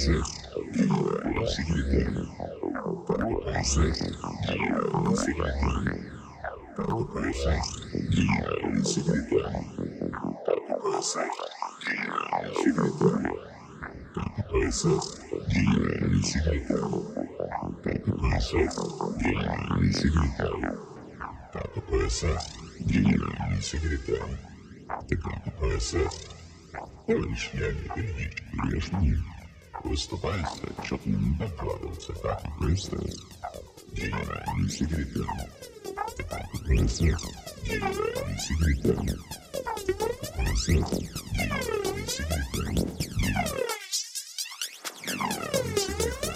processo. Seguida. Para o processo. Seguida. Para o processo. Seguida. Para o processo. Seguida. Para o processo. Seguida. Para o processo. Seguida. Para o processo. генеральный секретарь. Ты как ПСС? Товарищ, я не перейдите, грешные. PSF. Olśnienie wynik wyjaśnienie. Występajcie ciotnym nakładące taki PSF. Dzielenie sekretem. Taki PSF. Dzielenie sekretem. Taki PSF. Dzielenie sekretem. Dzielenie sekretem.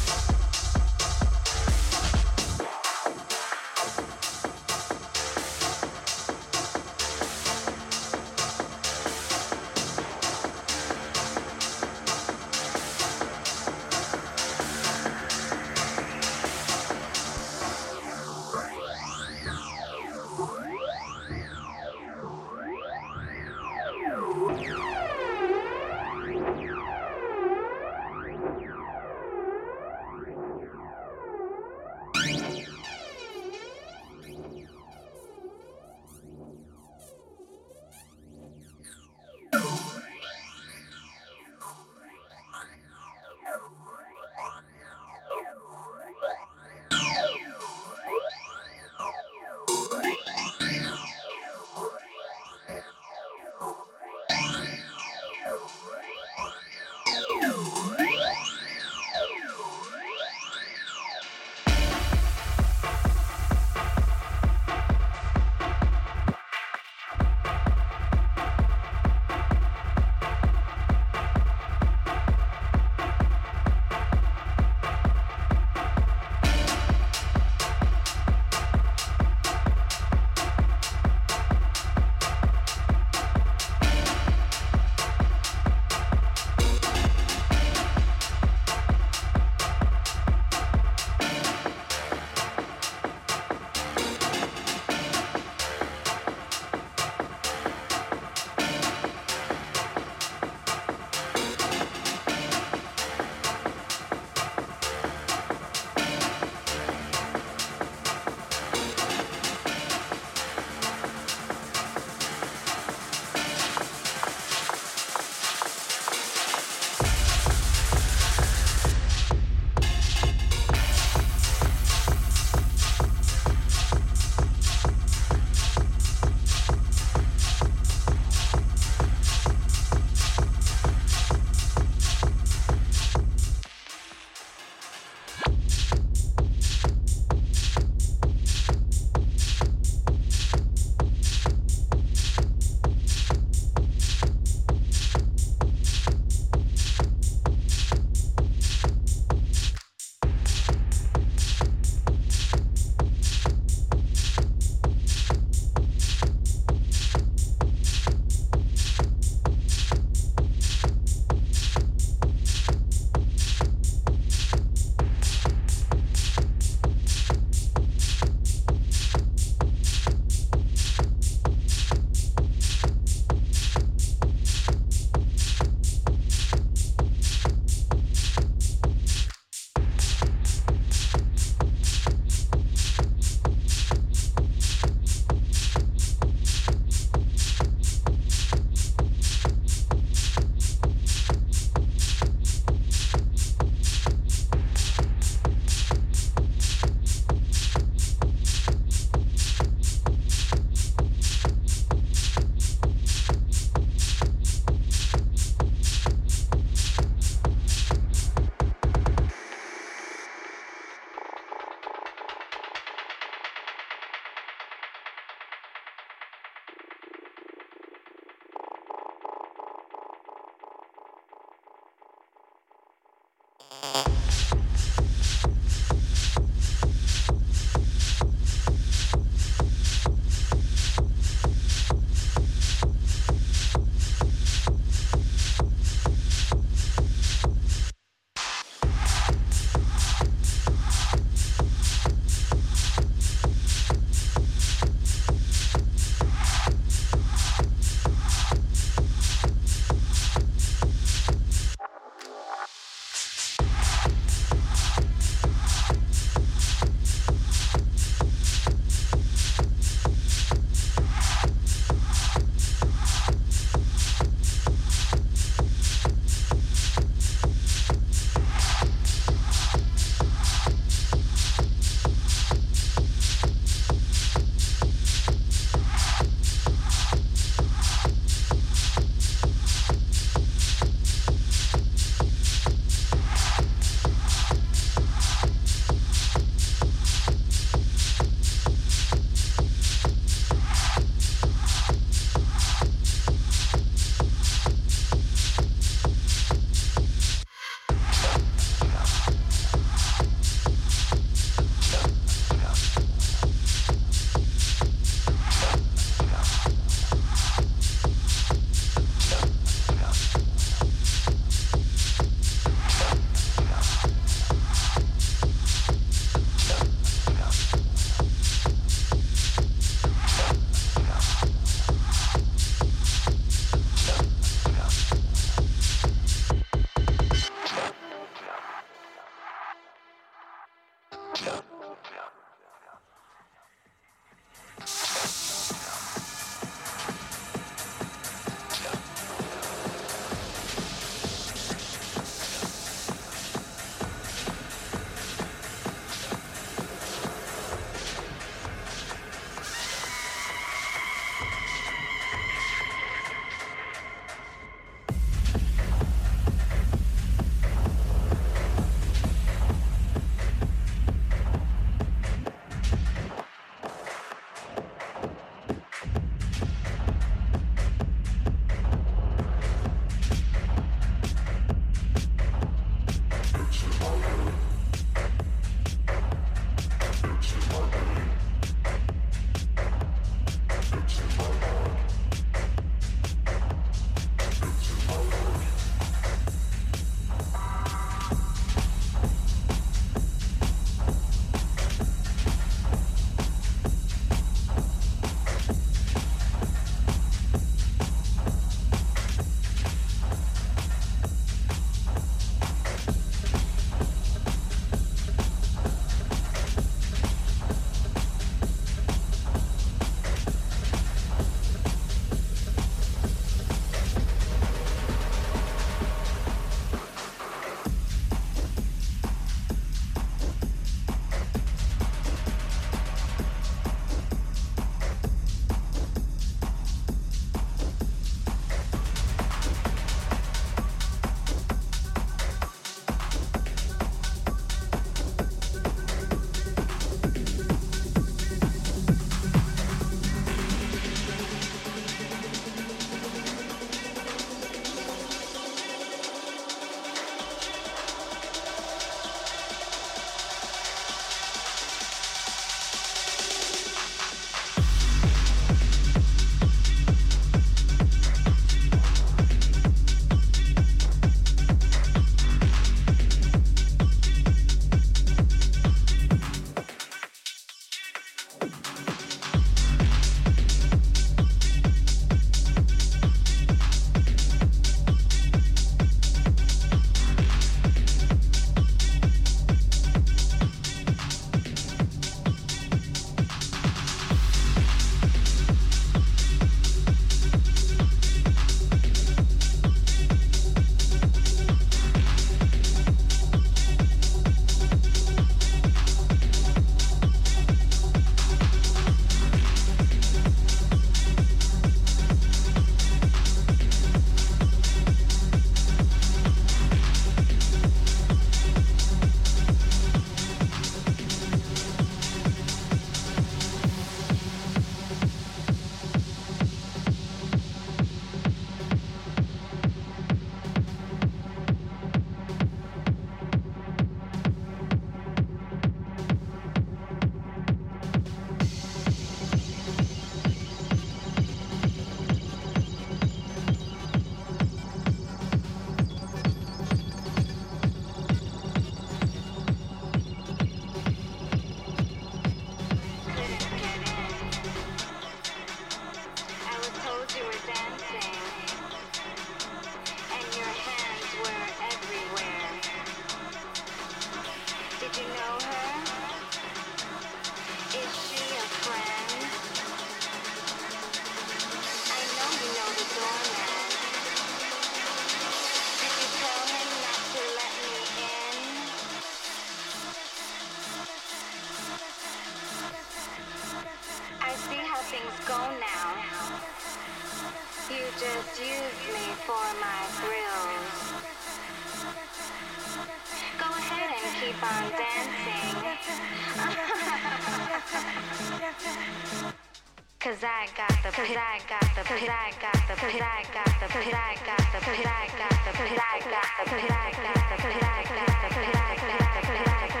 Cause I got the, cause I got the, cause I got the, cause I got the, cause I got the, cause I got the, cause I got the, cause I got the, cause I got the, cause I got the, cause I got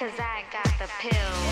Cause I got the pill.